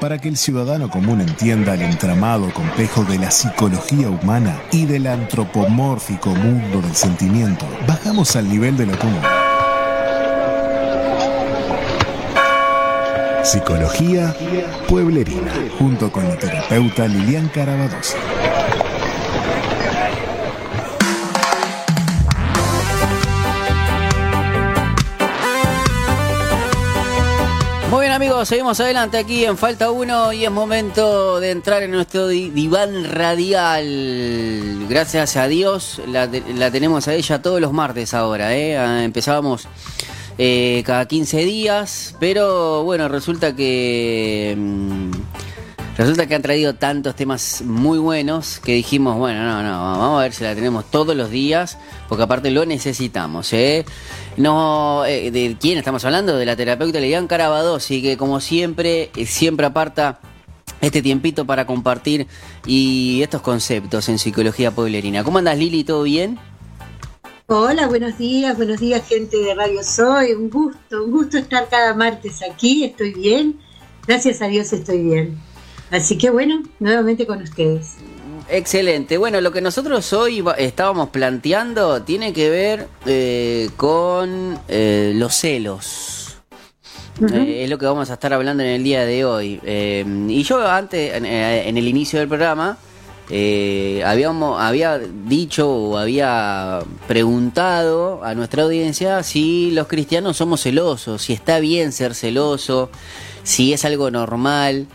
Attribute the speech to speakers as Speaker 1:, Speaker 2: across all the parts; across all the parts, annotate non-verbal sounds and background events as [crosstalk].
Speaker 1: para que el ciudadano común entienda el entramado complejo de la psicología humana y del antropomórfico mundo del sentimiento, bajamos al nivel de lo común. Psicología Pueblerina, junto con la terapeuta Lilian Carabadosa.
Speaker 2: Seguimos adelante aquí en Falta 1 y es momento de entrar en nuestro diván radial. Gracias a Dios la, tenemos a ella todos los martes ahora. ¿eh? Ah, empezábamos eh, cada 15 días, pero bueno, resulta que... Mm, resulta que han traído tantos temas muy buenos que dijimos, bueno, no, no, vamos a ver si la tenemos todos los días, porque aparte lo necesitamos, ¿eh? No, eh, ¿De quién estamos hablando? De la terapeuta Lilian Carabadosi, que como siempre, eh, siempre aparta este tiempito para compartir y estos conceptos en psicología pueblerina. ¿Cómo andas, Lili? ¿Todo bien?
Speaker 3: Hola, buenos días, buenos días, gente de Radio Soy. Un gusto, un gusto estar cada martes aquí. Estoy bien. Gracias a Dios estoy bien. Así que bueno, nuevamente con ustedes.
Speaker 2: Excelente. Bueno, lo que nosotros hoy estábamos planteando tiene que ver eh, con eh, los celos. Eh, es lo que vamos a estar hablando en el día de hoy. y yo antes, en, el inicio del programa, habíamos, había dicho o había preguntado a nuestra audiencia si los cristianos somos celosos, si está bien ser celoso, si es algo normal.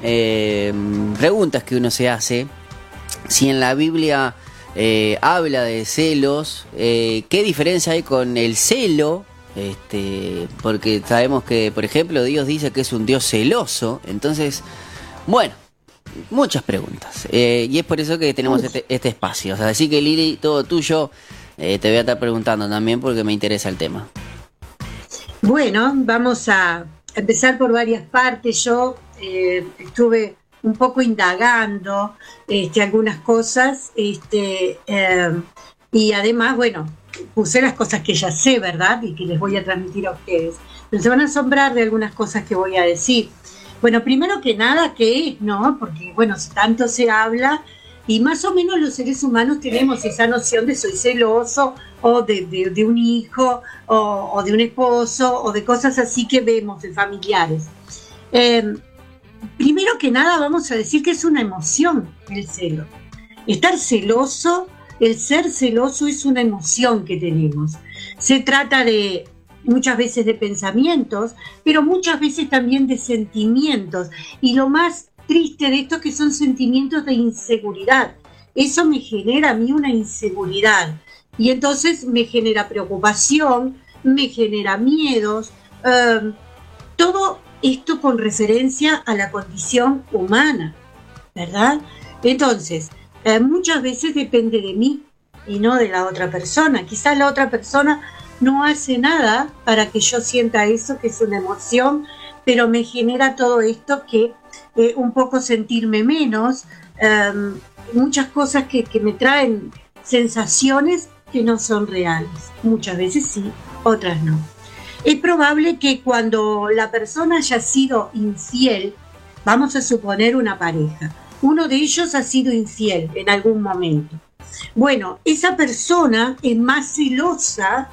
Speaker 2: preguntas que uno se hace si en la Biblia eh, habla de celos, eh, ¿qué diferencia hay con el celo? Este, porque sabemos que, por ejemplo, Dios dice que es un Dios celoso. Entonces, bueno, muchas preguntas. Eh, y es por eso que tenemos este, este, espacio. así que Lili, todo tuyo, te voy a estar preguntando también porque me interesa el tema.
Speaker 3: Bueno, vamos a empezar por varias partes. Yo estuve un poco indagando este, algunas cosas este, eh, y además, bueno, puse las cosas que ya sé, ¿verdad? Y que les voy a transmitir a ustedes. Pero se van a asombrar de algunas cosas que voy a decir. Bueno, primero que nada, ¿qué es? ¿No? Porque, bueno, tanto se habla y más o menos los seres humanos tenemos esa noción de soy celoso o de, un hijo o, de un esposo o de cosas así que vemos de familiares. Eh, primero que nada vamos a decir que es una emoción el celo. Estar celoso, el ser celoso es una emoción que tenemos. Se trata de muchas veces de pensamientos, pero muchas veces también de sentimientos. Y lo más triste de esto es que son sentimientos de inseguridad. Eso me genera a mí una inseguridad. Y entonces me genera preocupación, me genera miedos. Eh, todo esto con referencia a la condición humana, ¿verdad? Entonces, eh, muchas veces depende de mí y no de la otra persona. Quizás la otra persona no hace nada para que yo sienta eso, que es una emoción, pero me genera todo esto que eh, un poco sentirme menos, em, muchas cosas que, que me traen sensaciones que no son reales. Muchas veces sí, otras no es probable que cuando la persona haya sido infiel, vamos a suponer una pareja, uno de ellos ha sido infiel en algún momento. Bueno, esa persona es más celosa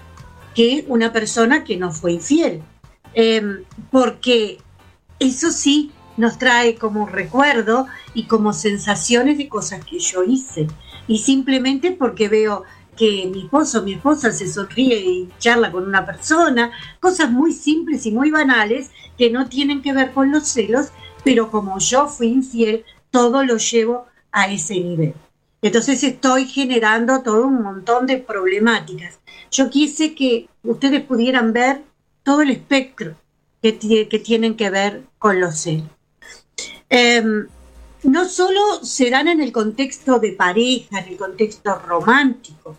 Speaker 3: que una persona que no fue infiel, em, porque eso sí nos trae como recuerdo y como sensaciones de cosas que yo hice. Y simplemente porque veo que mi esposo o mi esposa se sonríe y charla con una persona, cosas muy simples y muy banales que no tienen que ver con los celos, pero como yo fui infiel, todo lo llevo a ese nivel. Entonces estoy generando todo un montón de problemáticas. Yo quise que ustedes pudieran ver todo el espectro que, que tienen que ver con los celos. Em, no solo serán en el contexto de pareja, en el contexto romántico,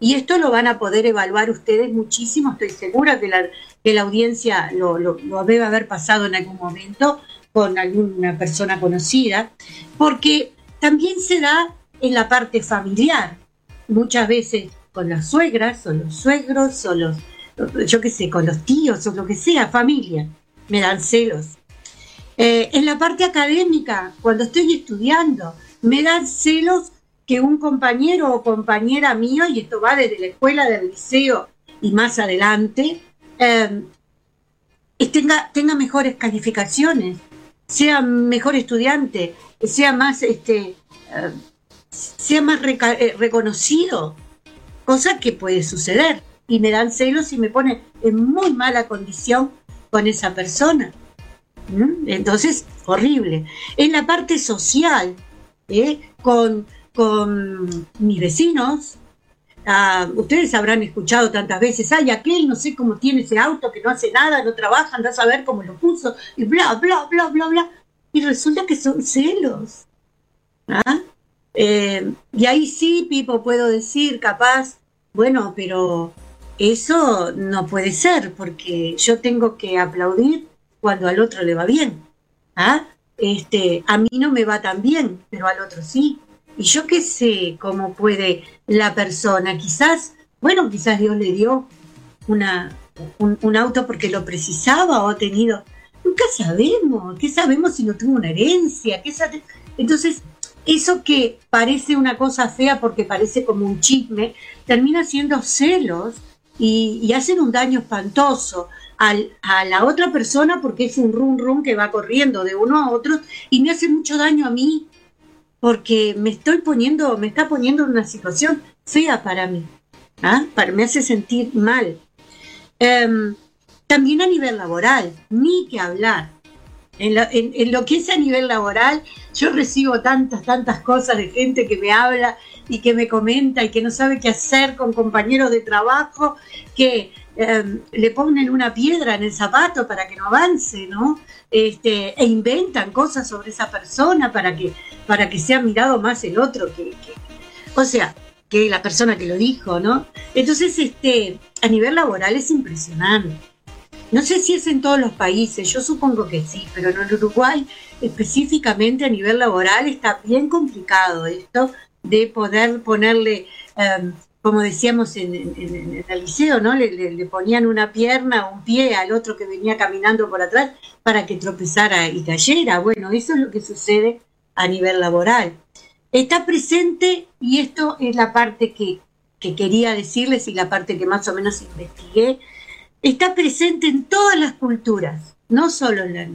Speaker 3: y esto lo van a poder evaluar ustedes muchísimo, estoy segura que la, que la audiencia lo, lo, debe haber pasado en algún momento con alguna persona conocida, porque también se da en la parte familiar, muchas veces con las suegras o los suegros o los, yo qué sé, con los tíos o lo que sea, familia, me dan celos. Eh, en la parte académica, cuando estoy estudiando, me dan celos que un compañero o compañera mío, y esto va desde la escuela, del liceo y más adelante, eh, tenga, tenga mejores calificaciones, sea mejor estudiante, sea más, este, eh, sea más eh, reconocido, cosa que puede suceder. Y me dan celos y me pone en muy mala condición con esa persona. Entonces, horrible. En la parte social, ¿eh? con, con mis vecinos, Ah, ustedes habrán escuchado tantas veces, ay, aquel no sé cómo tiene ese auto que no hace nada, no trabaja, anda a saber cómo lo puso, y bla, bla, bla, bla, bla. Y resulta que son celos. ¿Ah? Eh, y ahí sí, Pipo, puedo decir, capaz, bueno, pero eso no puede ser, porque yo tengo que aplaudir cuando al otro le va bien. ¿Ah? Este, a mí no me va tan bien, pero al otro sí. Y yo qué sé cómo puede la persona, quizás, bueno, quizás Dios le dio una, un, auto porque lo precisaba o ha tenido, nunca sabemos, ¿qué sabemos si no tuvo una herencia? ¿Qué Entonces, eso que parece una cosa fea porque parece como un chisme, termina siendo celos y, hacen un daño espantoso al, a la otra persona porque es un rum rum que va corriendo de uno a otro y me hace mucho daño a mí porque me estoy poniendo, me está poniendo en una situación fea para mí, ¿ah? para, me hace sentir mal. Em, también a nivel laboral, ni que hablar. En lo, en lo, que es a nivel laboral, yo recibo tantas, tantas cosas de gente que me habla y que me comenta y que no sabe qué hacer con compañeros de trabajo, que Em, le ponen una piedra en el zapato para que no avance, ¿no? Este, e inventan cosas sobre esa persona para que, para que sea mirado más el otro que, o sea, que la persona que lo dijo, ¿no? Entonces, este, a nivel laboral es impresionante. No sé si es en todos los países, yo supongo que sí, pero en Uruguay específicamente a nivel laboral está bien complicado esto de poder ponerle em, como decíamos en, el liceo, ¿no? Le, ponían una pierna, un pie al otro que venía caminando por atrás para que tropezara y cayera. Bueno, eso es lo que sucede a nivel laboral. Está presente, y esto es la parte que, que quería decirles y la parte que más o menos investigué, está presente en todas las culturas, no solo en la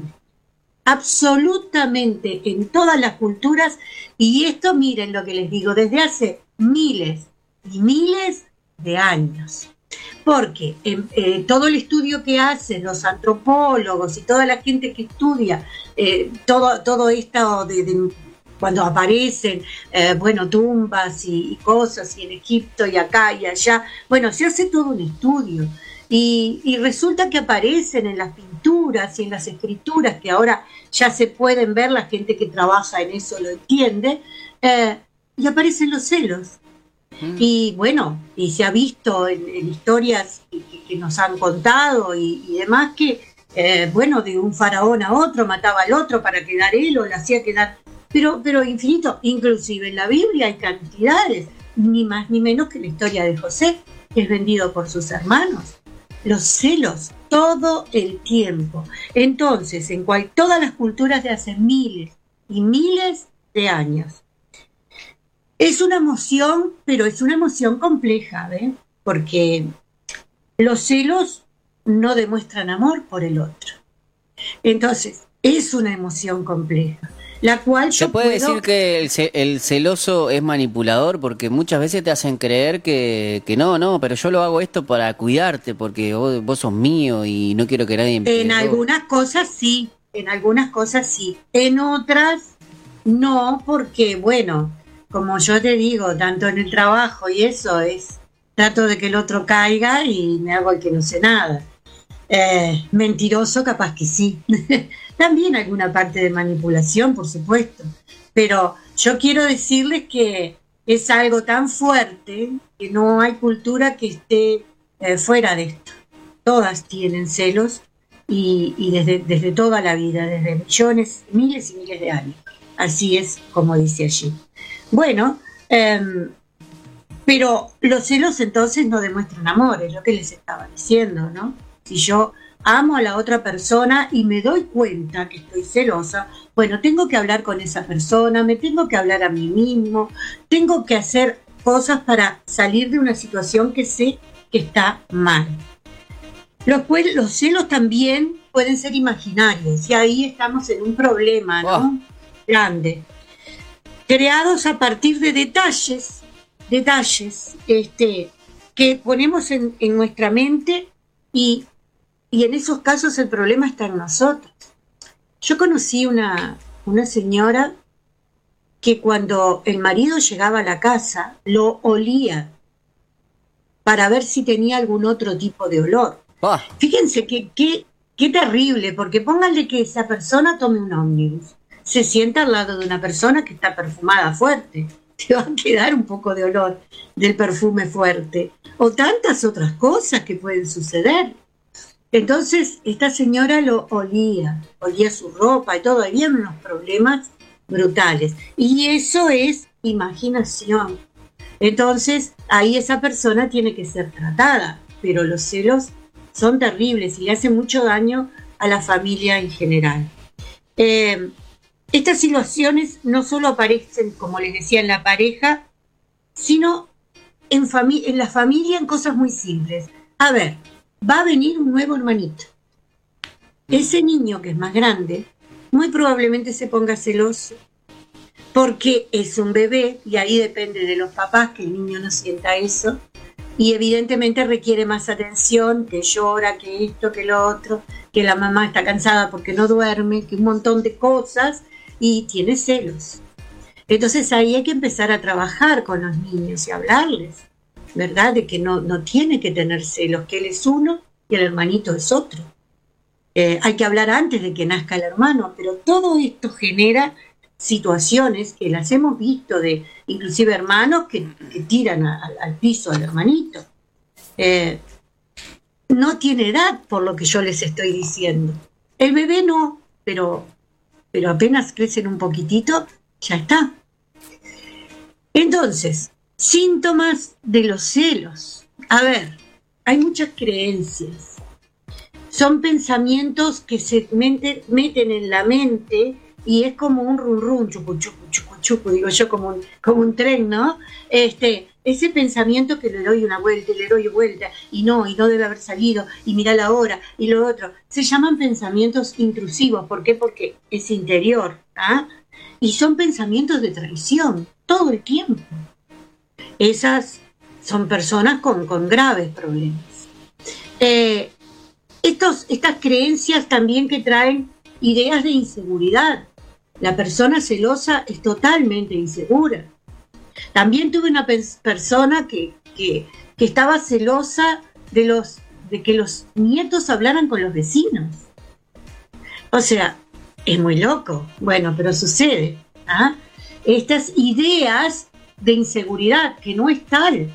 Speaker 3: absolutamente en todas las culturas y esto miren lo que les digo desde hace miles y miles de años. Porque eh, todo el estudio que hacen los antropólogos y toda la gente que estudia eh, todo, todo esto de, cuando aparecen, eh, bueno, tumbas y, cosas, y en Egipto y acá y allá, bueno, se hace todo un estudio. Y, y, resulta que aparecen en las pinturas y en las escrituras, que ahora ya se pueden ver, la gente que trabaja en eso lo entiende, y aparecen los celos. Y bueno, y se ha visto en, historias que, nos han contado y, demás que, eh, bueno, de un faraón a otro mataba al otro para quedar él o le hacía quedar, pero, pero infinito, inclusive en la Biblia hay cantidades, ni más ni menos que la historia de José, que es vendido por sus hermanos. Los celos todo el tiempo. Entonces, en cual, todas las culturas de hace miles y miles de años es una emoción, pero es una emoción compleja, ¿ven? Porque los celos no demuestran amor por el otro. Entonces, es una emoción compleja. La cual
Speaker 2: yo ¿Se puede decir que el, celoso es manipulador? Porque muchas veces te hacen creer que, no, no, pero yo lo hago esto para cuidarte, porque vos, sos mío y no quiero que nadie
Speaker 3: me En algunas cosas sí, en algunas cosas sí. En otras no, porque, bueno, como yo te digo, tanto en el trabajo y eso es, trato de que el otro caiga y me hago el que no sé nada. Eh, mentiroso, capaz que sí. [laughs] También alguna parte de manipulación, por supuesto. Pero yo quiero decirles que es algo tan fuerte que no hay cultura que esté eh, fuera de esto. Todas tienen celos y, y desde, desde toda la vida, desde millones, miles y miles de años. Así es como dice allí. Bueno, em, pero los celos entonces no demuestran amor, es lo que les estaba diciendo, ¿no? Si yo amo a la otra persona y me doy cuenta que estoy celosa, bueno, tengo que hablar con esa persona, me tengo que hablar a mí mismo, tengo que hacer cosas para salir de una situación que sé que está mal. Los, los celos también pueden ser imaginarios y ahí estamos en un problema, ¿no? Grande. Creados a partir de detalles, detalles este, que ponemos en, nuestra mente y, y, en esos casos el problema está en nosotros. Yo conocí una, una señora que cuando el marido llegaba a la casa lo olía para ver si tenía algún otro tipo de olor. Fíjense que, qué terrible, porque pónganle que esa persona tome un ómnibus, se sienta al lado de una persona que está perfumada fuerte, te va a quedar un poco de olor del perfume fuerte, o tantas otras cosas que pueden suceder. Entonces, esta señora lo olía, olía su ropa y todo, había unos problemas brutales. Y eso es imaginación. Entonces, ahí esa persona tiene que ser tratada, pero los celos son terribles y le hacen mucho daño a la familia en general. Eh, estas situaciones no solo aparecen, como les decía, en la pareja, sino en, la familia en cosas muy simples. A ver, va a venir un nuevo hermanito. Ese niño que es más grande, muy probablemente se ponga celoso, porque es un bebé y ahí depende de los papás que el niño no sienta eso y evidentemente requiere más atención, que llora, que esto, que lo otro, que la mamá está cansada porque no duerme, que un montón de cosas y tiene celos. Entonces ahí hay que empezar a trabajar con los niños y hablarles, ¿verdad? De que no, no tiene que tener celos, que él es uno y el hermanito es otro. Eh, hay que hablar antes de que nazca el hermano, pero todo esto genera situaciones que las hemos visto de inclusive hermanos que, tiran al piso al hermanito. Eh, no tiene edad por lo que yo les estoy diciendo. El bebé no, pero, pero apenas crecen un poquitito, ya está. Entonces, síntomas de los celos. A ver, hay muchas creencias. Son pensamientos que se meten en la mente y es como un run run, chucu, chucu, chucu, chucu, digo yo, como un, como un tren, ¿no? Este, ese pensamiento que le doy una vuelta y le doy vuelta y no, y no debe haber salido, y mira la hora, y lo otro, se llaman pensamientos intrusivos. ¿Por qué? Porque es interior, ¿ah? Y son pensamientos de traición, todo el tiempo. Esas son personas con, con graves problemas. Eh, estos, estas creencias también que traen ideas de inseguridad, la persona celosa es totalmente insegura. También tuve una persona que, que, estaba celosa de, los, de que los nietos hablaran con los vecinos. O sea, es muy loco. Bueno, pero sucede. ¿ah? Estas ideas de inseguridad, que no es tal.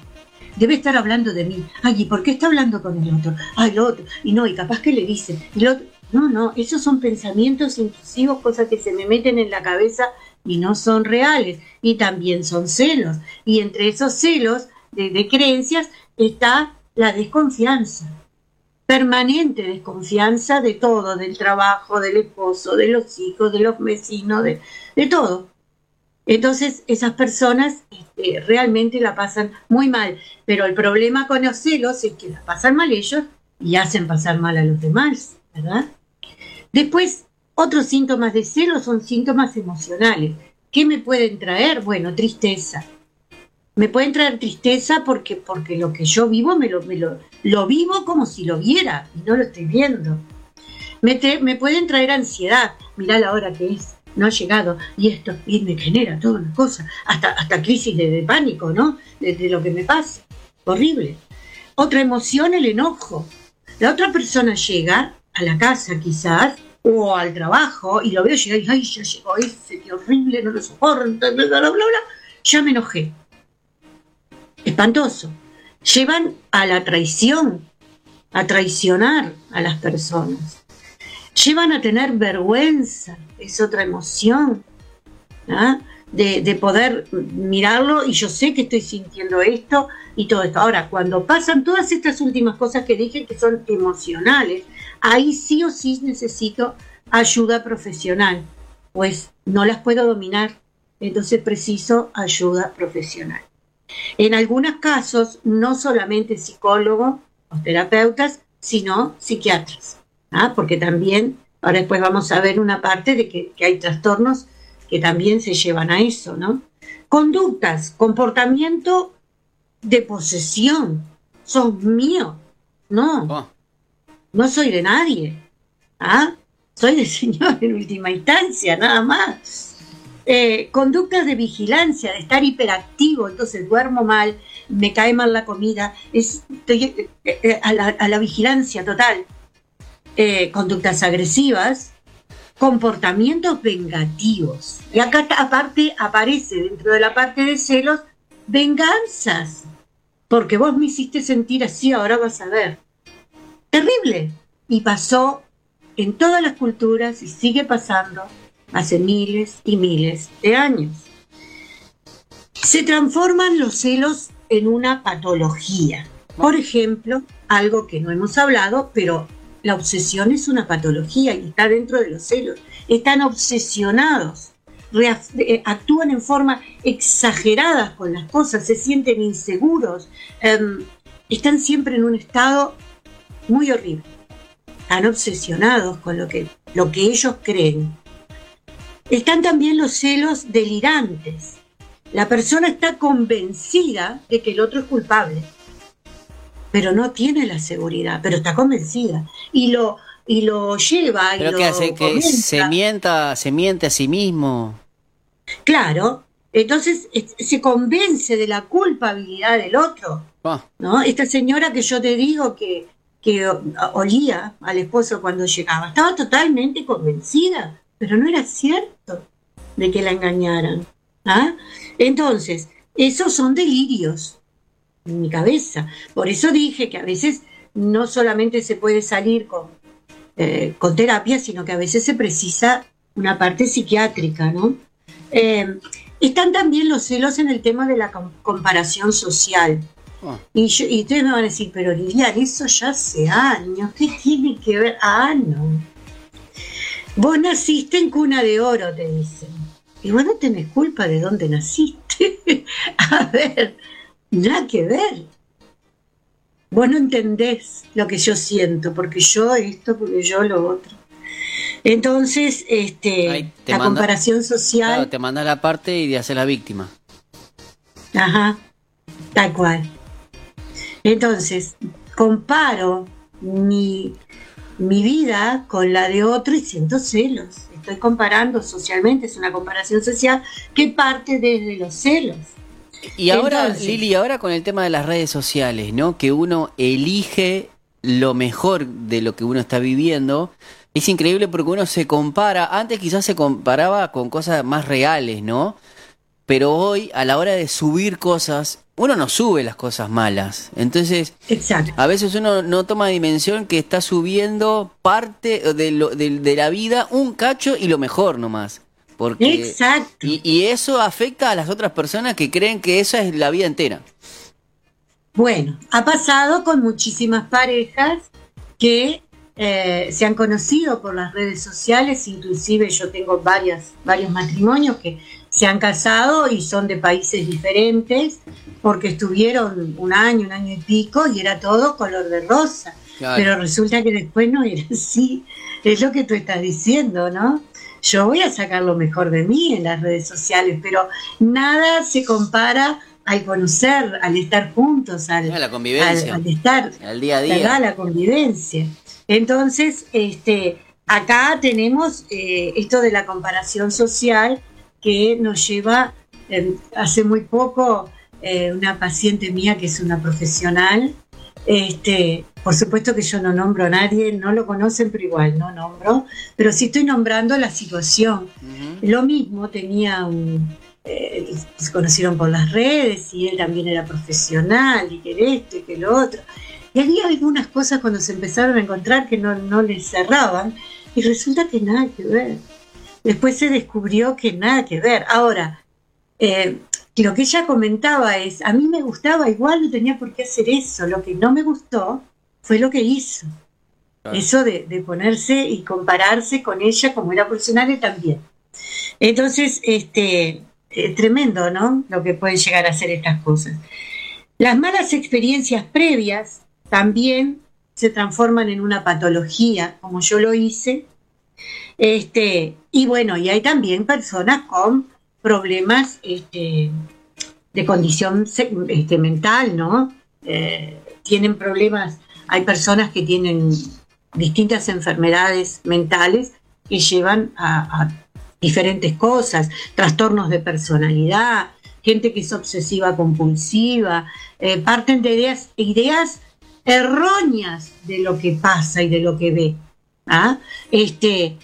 Speaker 3: Debe estar hablando de mí. Ay, ¿y por qué está hablando con el otro? Ay, el otro. Y no, y capaz que le dice. No, no, esos son pensamientos intrusivos, cosas que se me meten en la cabeza y no son reales. Y también son celos. Y entre esos celos de, creencias está la desconfianza. Permanente desconfianza de todo, del trabajo, del esposo, de los hijos, de los vecinos, de, todo. Entonces, esas personas este, realmente la pasan muy mal. Pero el problema con los celos es que la pasan mal ellos y hacen pasar mal a los demás, ¿verdad? Después, otros síntomas de celo son síntomas emocionales. ¿Qué me pueden traer? Bueno, tristeza. Me pueden traer tristeza porque, porque lo que yo vivo me lo, lo, vivo como si lo viera y no lo estoy viendo. Me, me pueden traer ansiedad. Mirá la hora que es no ha llegado y esto y me genera todas las cosas, hasta, hasta crisis de, pánico, ¿no? De, de, lo que me pasa. Horrible. Otra emoción, el enojo. La otra persona llega a la casa quizás o al trabajo y lo veo llegar y ay, ya llegó ese, qué horrible, no lo soporto, bla, bla, bla, bla, ya me enojé. Espantoso. Llevan a la traición, a traicionar a las personas. Llevan a tener vergüenza, es otra emoción. ¿ah? De, poder mirarlo y yo sé que estoy sintiendo esto y todo esto. Ahora, cuando pasan todas estas últimas cosas que dije que son emocionales, ahí sí o sí necesito ayuda profesional, pues no las puedo dominar, entonces preciso ayuda profesional. En algunos casos, no solamente psicólogos o terapeutas, sino psiquiatras, ¿ah? porque también, ahora después vamos a ver una parte de que, que hay trastornos que también se llevan a eso, ¿no? Conductas, comportamiento de posesión, son míos, no, oh. no soy de nadie, ¿ah? Soy del [laughs] Señor en última instancia, nada más. Eh, conductas de vigilancia, de estar hiperactivo, entonces duermo mal, me cae mal la comida, estoy eh, eh, a, la, vigilancia total. conductas agresivas, comportamientos vengativos. Y acá aparte aparece dentro de la parte de celos venganzas. Porque vos me hiciste sentir así, ahora vas a ver. Terrible. Y pasó en todas las culturas y sigue pasando hace miles y miles de años. Se transforman los celos en una patología. Por ejemplo, algo que no hemos hablado, pero la obsesión es una patología y está dentro de los celos. Están obsesionados, eh, actúan en forma exagerada con las cosas, se sienten inseguros, em, están siempre en un estado muy horrible. Están obsesionados con lo que, lo que ellos creen. Están también los celos delirantes. La persona está convencida de que el otro es culpable pero no tiene la seguridad, pero está convencida. Y lo y lo lleva
Speaker 2: pero
Speaker 3: y
Speaker 2: qué hace que se mienta se miente a sí mismo
Speaker 3: claro entonces se convence de la culpabilidad del otro ah. no esta señora que yo te digo que que olía al esposo cuando llegaba estaba totalmente convencida pero no era cierto de que la engañaran ¿ah? entonces esos son delirios en mi cabeza. Por eso dije que a veces no solamente se puede salir con, eh, con terapia, sino que a veces se precisa una parte psiquiátrica, ¿no? Eh, están también los celos en el tema de la comparación social. Ah. Y, y, ustedes me van a decir, pero Lilian, eso ya hace años, ¿qué tiene que ver? Ah, no. Vos naciste en cuna de oro, te dicen. Y vos no tenés culpa de dónde naciste. [laughs] a ver, Nada que ver. Vos no entendés lo que yo siento, porque yo esto, porque yo lo otro. Entonces, este, la comparación social.
Speaker 2: te manda la parte y te hace la víctima.
Speaker 3: Ajá, tal cual. Entonces, comparo mi, mi vida con la de otro y siento celos. Estoy comparando socialmente, es una comparación social que parte desde los celos.
Speaker 2: Y ahora, Lili, ahora con el tema de las redes sociales, ¿no? Que uno elige lo mejor de lo que uno está viviendo. Es increíble porque uno se compara, antes quizás se comparaba con cosas más reales, ¿no? Pero hoy, a la hora de subir cosas, uno no sube las cosas malas. Entonces, a veces uno no toma dimensión que está subiendo parte de, lo, de la vida, un cacho y lo mejor nomás. Porque,
Speaker 3: Exacto.
Speaker 2: Y, eso afecta a las otras personas que creen que esa es la vida entera.
Speaker 3: Bueno, ha pasado con muchísimas parejas que eh, se han conocido por las redes sociales, inclusive yo tengo varias, varios matrimonios que se han casado y son de países diferentes porque estuvieron un año, un año y pico y era todo color de rosa. Pero resulta que después no era así. Es lo que tú estás diciendo, ¿no? Yo voy a sacar lo mejor de mí en las redes sociales, pero nada se compara al conocer, al estar juntos, al,
Speaker 2: la convivencia,
Speaker 3: al, estar,
Speaker 2: al día a día,
Speaker 3: la convivencia. Entonces, este, acá tenemos eh, esto de la comparación social que nos lleva, eh, hace muy poco, eh, una paciente mía que es una profesional, este, por supuesto que yo no nombro a nadie, no lo conocen, pero igual no nombro, pero sí estoy nombrando la situación. Lo mismo tenía un, eh, se conocieron por las redes y él también era profesional y que esto y que lo otro. Y había algunas cosas cuando se empezaron a encontrar que no, no les cerraban y resulta que nada que ver. Después se descubrió que nada que ver. Ahora, eh, lo que ella comentaba es, a mí me gustaba, igual no tenía por qué hacer eso, lo que no me gustó fue lo que hizo. Eso de, ponerse y compararse con ella como era personal también. Entonces, este, eh, tremendo, ¿no? Lo que pueden llegar a hacer estas cosas. Las malas experiencias previas también se transforman en una patología, como yo lo hice. Este, y bueno, y hay también personas con problemas este, de condición este, mental, ¿no? Eh, tienen problemas, hay personas que tienen distintas enfermedades mentales que llevan a, diferentes cosas, trastornos de personalidad, gente que es obsesiva compulsiva, eh, parten de ideas, ideas erróneas de lo que pasa y de lo que ve. ¿ah? Este,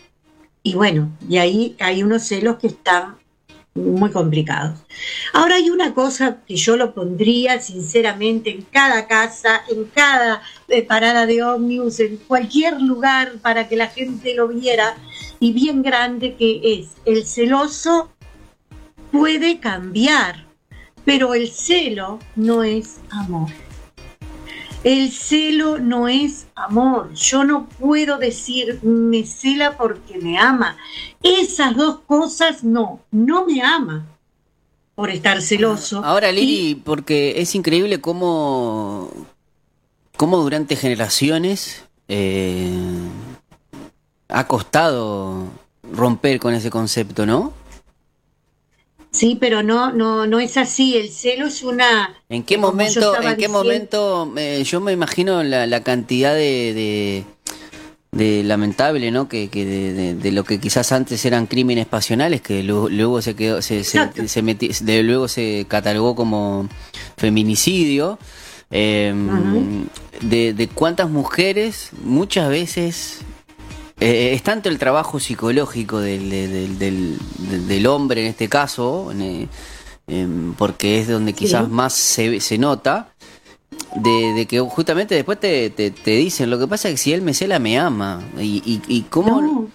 Speaker 3: y bueno, y ahí hay unos celos que están muy complicados. Ahora hay una cosa que yo lo pondría sinceramente en cada casa, en cada eh, parada de ómnibus, en cualquier lugar para que la gente lo viera y bien grande que es el celoso puede cambiar, pero el celo no es amor. El celo no es amor. Yo no puedo decir me cela porque me ama. Esas dos cosas no, no me ama por estar celoso.
Speaker 2: Ahora, Lili, porque es increíble cómo, cómo durante generaciones eh, ha costado romper con ese concepto, ¿no?
Speaker 3: Sí, pero no, no, no es así. El celo es una.
Speaker 2: ¿En qué momento, en qué momento, eh, yo me imagino la, cantidad de, de, lamentable, ¿no? Que, que de, lo que quizás antes eran crímenes pasionales, que luego, se quedó, se, se, luego se catalogó como feminicidio. Em, de, de cuántas mujeres muchas veces eh, es tanto el trabajo psicológico del, del, del, hombre en este caso, eh, em, porque es donde quizás más se, se nota, de, que justamente después te, te, dicen, lo que pasa es que si él me cela, me ama. Y, y, y cómo,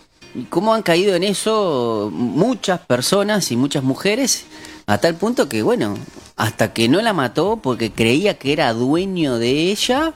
Speaker 2: cómo han caído en eso muchas personas y muchas mujeres, a tal punto que, bueno, hasta que no la mató porque creía que era dueño de ella.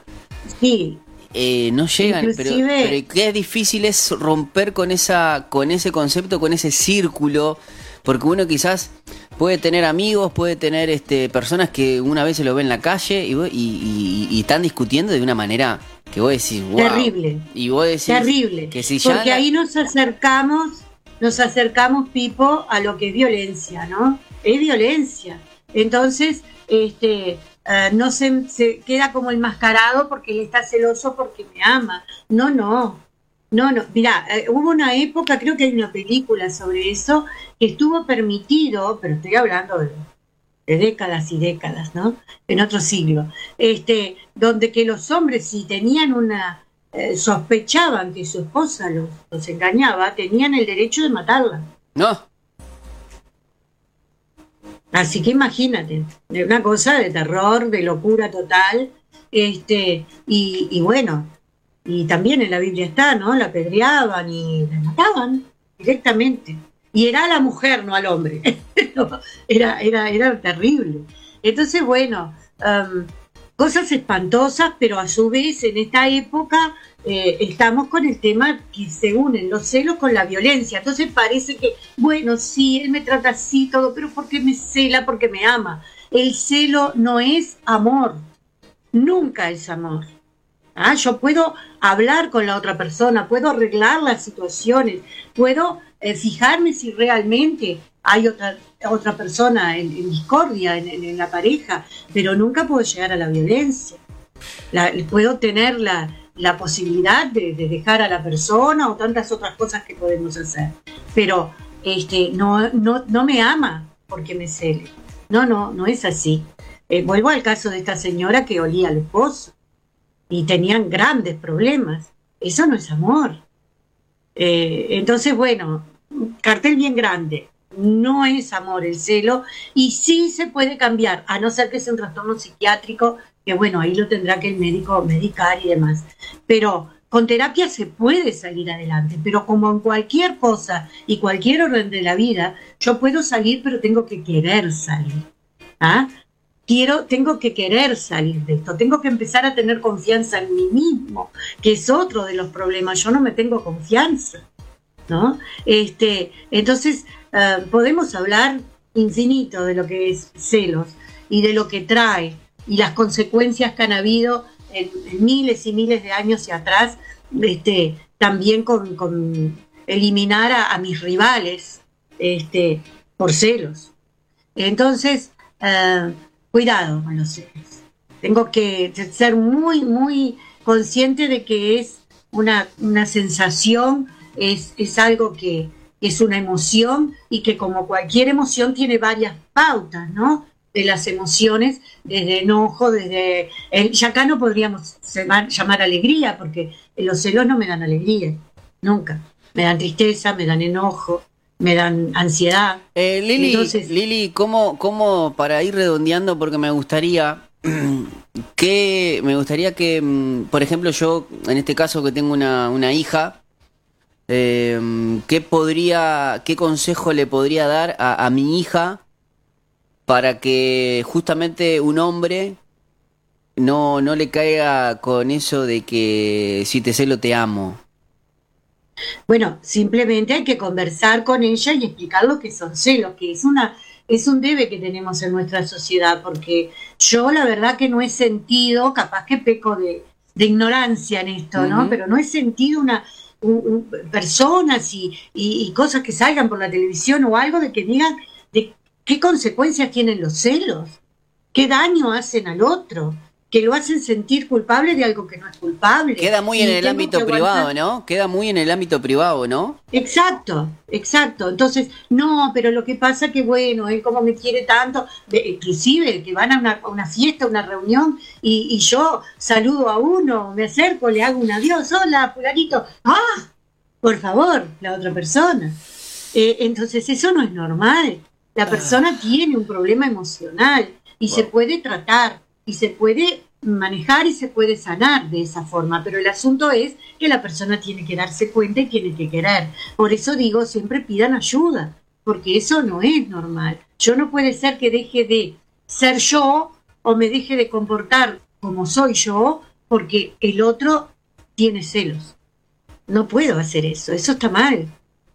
Speaker 3: Sí,
Speaker 2: eh, no llegan, pero, pero qué difícil es romper con esa, con ese concepto, con ese círculo, porque uno quizás puede tener amigos, puede tener este personas que una vez se lo ve en la calle y, están discutiendo de una manera que vos decís, wow.
Speaker 3: Terrible.
Speaker 2: Y vos decís
Speaker 3: Terrible. Que si Porque ahí nos acercamos, nos acercamos, Pipo, a lo que es violencia, ¿no? Es violencia. Entonces, este, eh, no se, se, queda como enmascarado porque él está celoso porque me ama. No, no. No, no. Mira, eh, hubo una época, creo que hay una película sobre eso, que estuvo permitido, pero estoy hablando de, décadas y décadas, ¿no? En otro siglo. Este, donde que los hombres, si tenían una. Eh, sospechaban que su esposa los, los engañaba, tenían el derecho de matarla.
Speaker 2: No.
Speaker 3: Así que imagínate, una cosa de terror, de locura total, este, y, bueno, y también en la Biblia está, ¿no? La apedreaban y la mataban directamente. Y era a la mujer, no al hombre. [laughs] era, era, era terrible. Entonces, bueno, um, cosas espantosas, pero a su vez en esta época eh, estamos con el tema que se unen los celos con la violencia. Entonces parece que, bueno, sí, él me trata así todo, pero porque me cela, porque me ama. El celo no es amor, nunca es amor. ¿Ah? Yo puedo hablar con la otra persona, puedo arreglar las situaciones, puedo eh, fijarme si realmente hay otra, otra persona en, discordia en, la pareja, pero nunca puedo llegar a la violencia. puedo tener la, posibilidad de, dejar a la persona o tantas otras cosas que podemos hacer, pero este, no, no, no me ama porque me cele. No, no, no es así. Eh, vuelvo al caso de esta señora que olía al esposo y tenían grandes problemas. Eso no es amor. Eh, entonces, bueno, cartel bien grande no es amor el celo y sí se puede cambiar, a no ser que sea un trastorno psiquiátrico, bueno, ahí lo tendrá que el médico medicar y demás. Pero con terapia se puede salir adelante, pero como en cualquier cosa y cualquier orden de la vida, yo puedo salir, pero tengo que querer salir. ¿ah? Quiero, tengo que querer salir de esto, tengo que empezar a tener confianza en mí mismo, que es otro de los problemas. Yo no me tengo confianza, ¿no? Este, entonces, eh, podemos hablar infinito de lo que es celos y de lo que trae y las consecuencias que han habido en, miles y miles de años y atrás, este, también con, eliminar a, mis rivales este, por celos. Entonces, eh, cuidado con los celos. Tengo que ser muy, muy consciente de que es una, una sensación, es, es algo que es una emoción y que como cualquier emoción tiene varias pautas, ¿no? De las emociones, desde enojo, desde... El, ya acá no podríamos llamar, alegría, porque los celos no me dan alegría, nunca. Me dan tristeza, me dan enojo, me dan ansiedad.
Speaker 2: Eh, Lili, Lili ¿cómo, ¿cómo, para ir redondeando, porque me gustaría [clears throat] que, me gustaría que, mm, por ejemplo, yo, en este caso que tengo una, una hija, eh, ¿qué podría, qué consejo le podría dar a, a mi hija para que justamente un hombre no, no le caiga con eso de que si te celo te amo.
Speaker 3: Bueno, simplemente hay que conversar con ella y explicar lo que son celos, que es una es un debe que tenemos en nuestra sociedad, porque yo la verdad que no he sentido, capaz que peco de, ignorancia en esto, ¿no? Pero no he sentido una personas y, y, cosas que salgan por la televisión o algo de que digan de ¿Qué consecuencias tienen los celos? ¿Qué daño hacen al otro? Que lo hacen sentir culpable de algo que no es culpable.
Speaker 2: Queda muy en el ámbito privado, ¿no? Queda muy en el ámbito privado, ¿no?
Speaker 3: Exacto, exacto. Entonces, no, pero lo que pasa es que, bueno, él como me quiere tanto, inclusive que van a una, una fiesta, una reunión, y, yo saludo a uno, me acerco, le hago un adiós, hola, fulanito, ah, por favor, la otra persona. Eh, entonces, eso no es normal. La ah. persona tiene un problema emocional y se puede tratar y se puede manejar y se puede sanar de esa forma, pero el asunto es que la persona tiene que darse cuenta y tiene que querer. Por eso digo, siempre pidan ayuda, porque eso no es normal. Yo no puede ser que deje de ser yo o me deje de comportar como soy yo porque el otro tiene celos. No puedo hacer eso, eso está mal.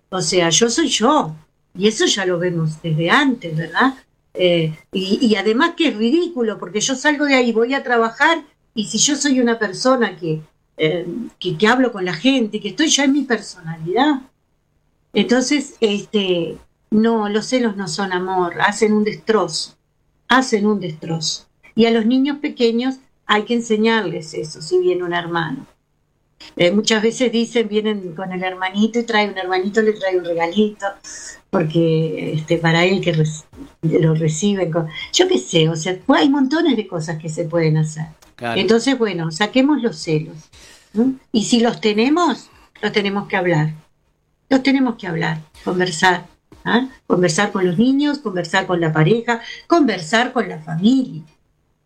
Speaker 3: O sea, yo soy yo, y eso ya lo vemos desde antes, ¿verdad? Eh, y, además que es ridículo, porque yo salgo de ahí, voy a trabajar, y si yo soy una persona que, eh, que, hablo con la gente, que estoy ya en mi personalidad, entonces, este, no, los celos no son amor, hacen un destrozo, hacen un destrozo. Y a los niños pequeños hay que enseñarles eso, si viene un hermano. Eh, muchas veces dicen, vienen con el hermanito y trae un hermanito, le trae un regalito, porque este, para él que lo reciben. Con, yo qué sé, o sea, hay montones de cosas que se pueden hacer. Entonces, bueno, saquemos los celos. Y si los tenemos, los tenemos que hablar. Los tenemos que hablar, conversar. ¿ah? Conversar con los niños, conversar con la pareja, conversar con la familia.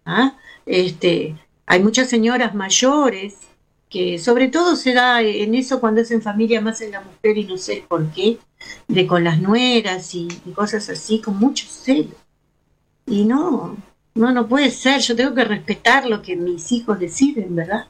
Speaker 3: ¿ah? Este, hay muchas señoras mayores que sobre todo se da en eso cuando es en familia más en la mujer y no sé por qué, de con las nueras y, cosas así, con mucho celo. Y no, no, no puede ser, yo tengo que respetar lo que mis hijos deciden, ¿verdad?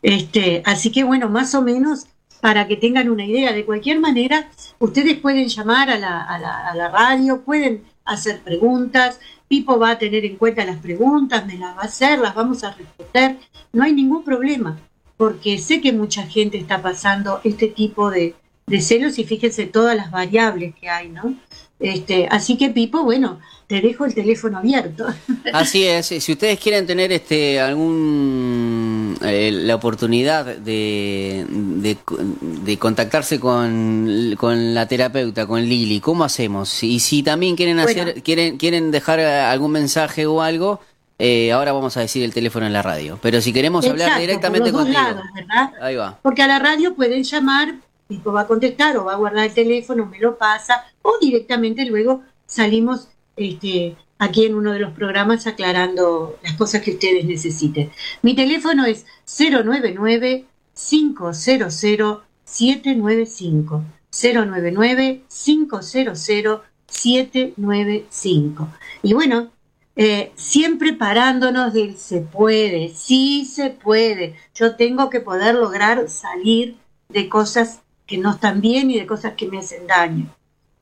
Speaker 3: Este, así que bueno, más o menos para que tengan una idea, de cualquier manera, ustedes pueden llamar a la, a la, a la radio, pueden hacer preguntas, Pipo va a tener en cuenta las preguntas, me las va a hacer, las vamos a responder, no hay ningún problema porque sé que mucha gente está pasando este tipo de, celos y fíjense todas las variables que hay, ¿no? Este, así que Pipo, bueno, te dejo el teléfono abierto. [laughs]
Speaker 2: Así es, si ustedes quieren tener este algún eh, la oportunidad de, de, contactarse con, con, la terapeuta, con Lili, ¿cómo hacemos? Y si también quieren hacer, quieren, quieren dejar algún mensaje o algo, eh, ahora vamos a decir el teléfono en la radio. Pero si queremos hablar directamente con
Speaker 3: ¿verdad? Ahí va. Porque a la radio pueden llamar, Pipo va a contestar o va a guardar el teléfono, me lo pasa, o directamente luego salimos este, aquí en uno de los programas aclarando las cosas que ustedes necesiten. Mi teléfono es 099 099-500-795. 099-500-795. Y bueno, eh, siempre parándonos del se puede, sí se puede. Yo tengo que poder lograr salir de cosas que no están bien y de cosas que me hacen daño.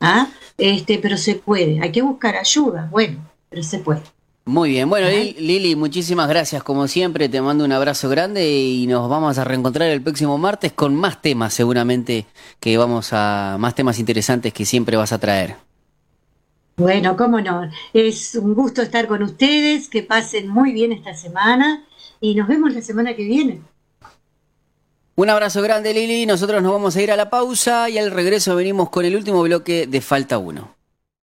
Speaker 3: ¿Ah? Este, pero se puede, hay que buscar ayuda, bueno, pero se puede.
Speaker 2: Muy bien, bueno Lili, muchísimas gracias como siempre, te mando un abrazo grande y nos vamos a reencontrar el próximo martes con más temas seguramente que vamos a, más temas interesantes que siempre vas a traer.
Speaker 3: Bueno, cómo no, es un gusto estar con ustedes, que pasen muy bien esta semana y nos vemos la semana que viene.
Speaker 2: Un abrazo grande Lili, nosotros nos vamos a ir a la pausa y al regreso venimos con el último bloque de Falta 1.